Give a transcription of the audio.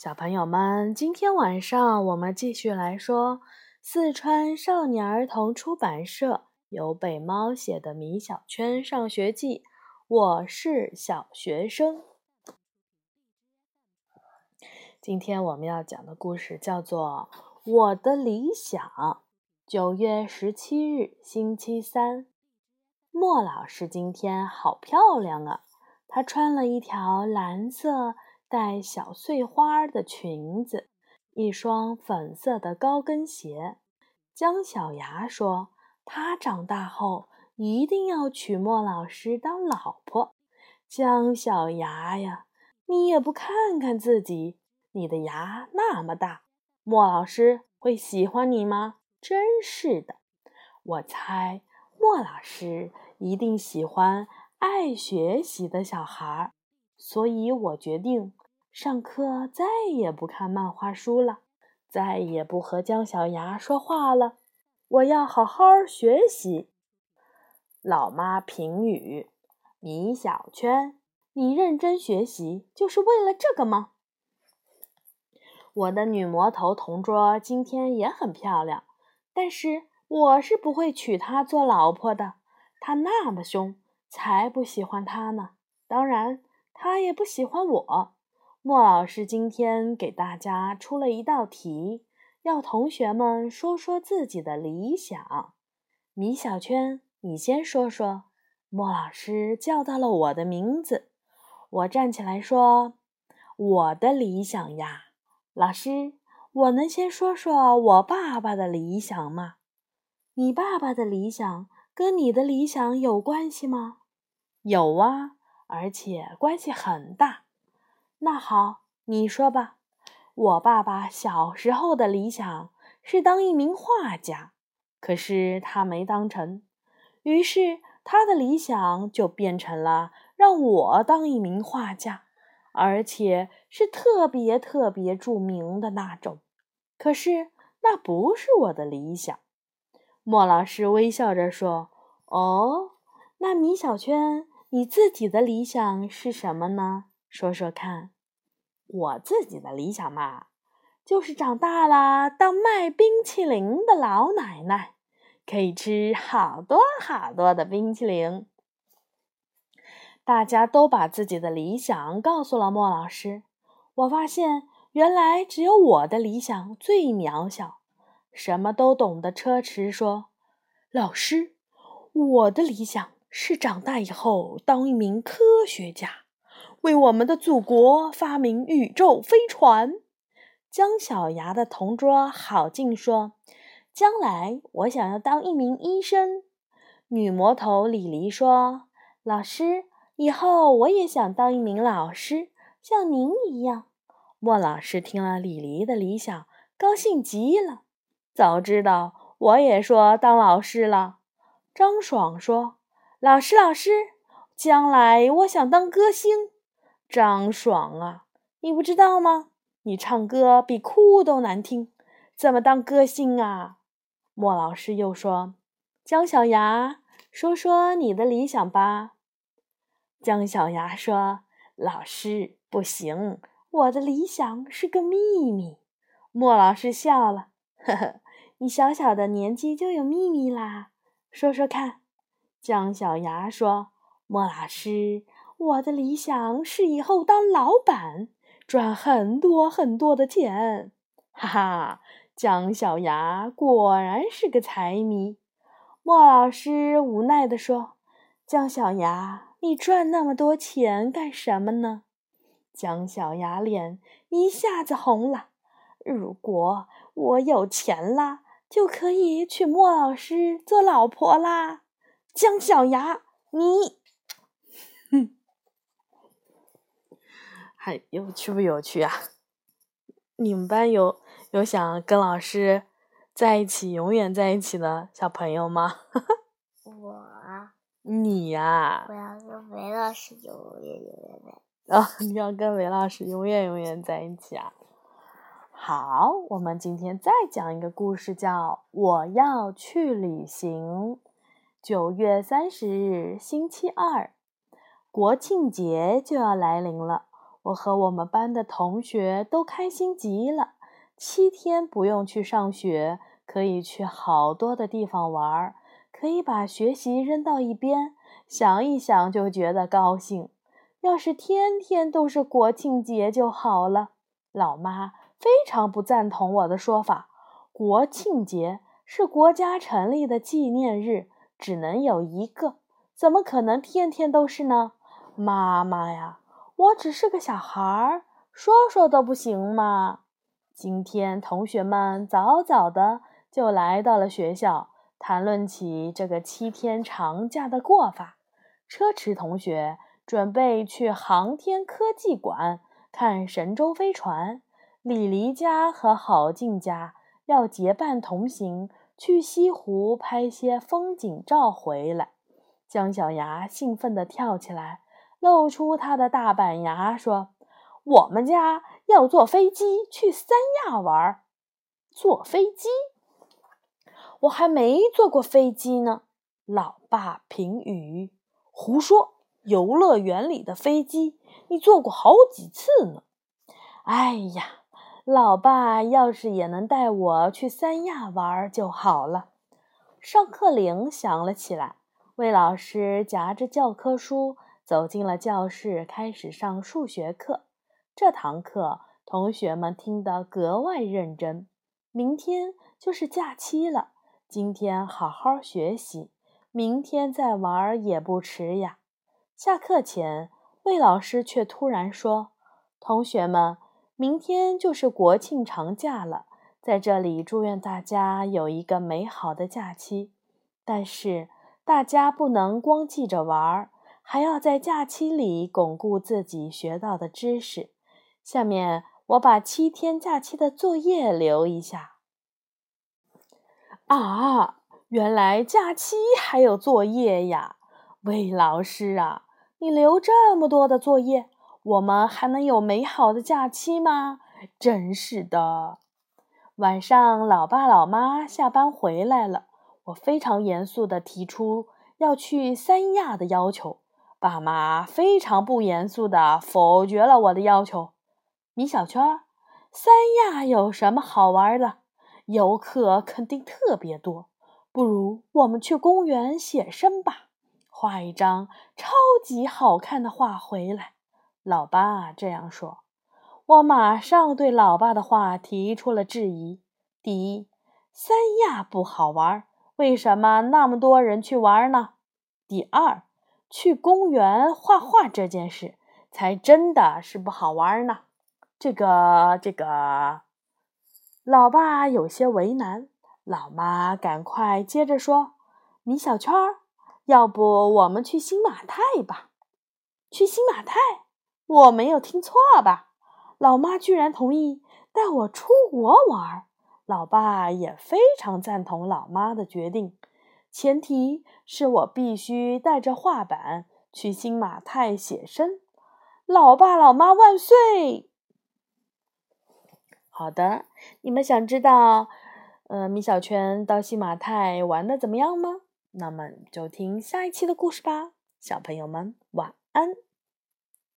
小朋友们，今天晚上我们继续来说四川少年儿童出版社由北猫写的《米小圈上学记》。我是小学生。今天我们要讲的故事叫做《我的理想》。九月十七日，星期三，莫老师今天好漂亮啊！她穿了一条蓝色。带小碎花的裙子，一双粉色的高跟鞋。姜小牙说：“他长大后一定要娶莫老师当老婆。”姜小牙呀，你也不看看自己，你的牙那么大，莫老师会喜欢你吗？真是的，我猜莫老师一定喜欢爱学习的小孩，所以我决定。上课再也不看漫画书了，再也不和姜小牙说话了。我要好好学习。老妈评语：米小圈，你认真学习就是为了这个吗？我的女魔头同桌今天也很漂亮，但是我是不会娶她做老婆的。她那么凶，才不喜欢她呢。当然，她也不喜欢我。莫老师今天给大家出了一道题，要同学们说说自己的理想。米小圈，你先说说。莫老师叫到了我的名字，我站起来说：“我的理想呀，老师，我能先说说我爸爸的理想吗？你爸爸的理想跟你的理想有关系吗？有啊，而且关系很大。”那好，你说吧。我爸爸小时候的理想是当一名画家，可是他没当成。于是他的理想就变成了让我当一名画家，而且是特别特别著名的那种。可是那不是我的理想。莫老师微笑着说：“哦，那米小圈，你自己的理想是什么呢？”说说看，我自己的理想嘛，就是长大了当卖冰淇淋的老奶奶，可以吃好多好多的冰淇淋。大家都把自己的理想告诉了莫老师，我发现原来只有我的理想最渺小。什么都懂的车迟说：“老师，我的理想是长大以后当一名科学家。”为我们的祖国发明宇宙飞船。姜小牙的同桌郝静说：“将来我想要当一名医生。”女魔头李黎说：“老师，以后我也想当一名老师，像您一样。”莫老师听了李黎的理想，高兴极了。早知道我也说当老师了。张爽说：“老师，老师，将来我想当歌星。”张爽啊，你不知道吗？你唱歌比哭都难听，怎么当歌星啊？莫老师又说：“姜小牙，说说你的理想吧。”姜小牙说：“老师，不行，我的理想是个秘密。”莫老师笑了：“呵呵，你小小的年纪就有秘密啦？说说看。”姜小牙说：“莫老师。”我的理想是以后当老板，赚很多很多的钱。哈哈，姜小牙果然是个财迷。莫老师无奈地说：“姜小牙，你赚那么多钱干什么呢？”姜小牙脸一下子红了。如果我有钱了，就可以娶莫老师做老婆啦。姜小牙，你。哼 还有趣不有趣啊？你们班有有想跟老师在一起、永远在一起的小朋友吗？我。你呀。我要跟韦老师永远永远在。啊！你要跟韦老师永远永远在一起啊？好，我们今天再讲一个故事，叫《我要去旅行》。九月三十日，星期二，国庆节就要来临了。我和我们班的同学都开心极了。七天不用去上学，可以去好多的地方玩，可以把学习扔到一边，想一想就觉得高兴。要是天天都是国庆节就好了。老妈非常不赞同我的说法。国庆节是国家成立的纪念日，只能有一个，怎么可能天天都是呢？妈妈呀，我只是个小孩儿，说说都不行吗？今天同学们早早的就来到了学校，谈论起这个七天长假的过法。车迟同学准备去航天科技馆看神舟飞船，李黎家和郝静家要结伴同行去西湖拍些风景照回来。姜小牙兴奋地跳起来，露出他的大板牙，说。我们家要坐飞机去三亚玩，坐飞机？我还没坐过飞机呢。老爸评语：胡说！游乐园里的飞机你坐过好几次呢。哎呀，老爸要是也能带我去三亚玩就好了。上课铃响了起来，魏老师夹着教科书走进了教室，开始上数学课。这堂课，同学们听得格外认真。明天就是假期了，今天好好学习，明天再玩也不迟呀。下课前，魏老师却突然说：“同学们，明天就是国庆长假了，在这里祝愿大家有一个美好的假期。但是，大家不能光记着玩，还要在假期里巩固自己学到的知识。”下面我把七天假期的作业留一下。啊，原来假期还有作业呀！魏老师啊，你留这么多的作业，我们还能有美好的假期吗？真是的。晚上，老爸老妈下班回来了，我非常严肃地提出要去三亚的要求，爸妈非常不严肃地否决了我的要求。米小圈，三亚有什么好玩的？游客肯定特别多，不如我们去公园写生吧，画一张超级好看的画回来。老爸这样说，我马上对老爸的话提出了质疑：第一，三亚不好玩，为什么那么多人去玩呢？第二，去公园画画这件事才真的是不好玩呢。这个这个，老爸有些为难，老妈赶快接着说：“米小圈儿，要不我们去新马泰吧？去新马泰，我没有听错吧？老妈居然同意带我出国玩，老爸也非常赞同老妈的决定，前提是我必须带着画板去新马泰写生。老爸老妈万岁！”好的，你们想知道，呃，米小圈到新马泰玩的怎么样吗？那么就听下一期的故事吧，小朋友们晚安。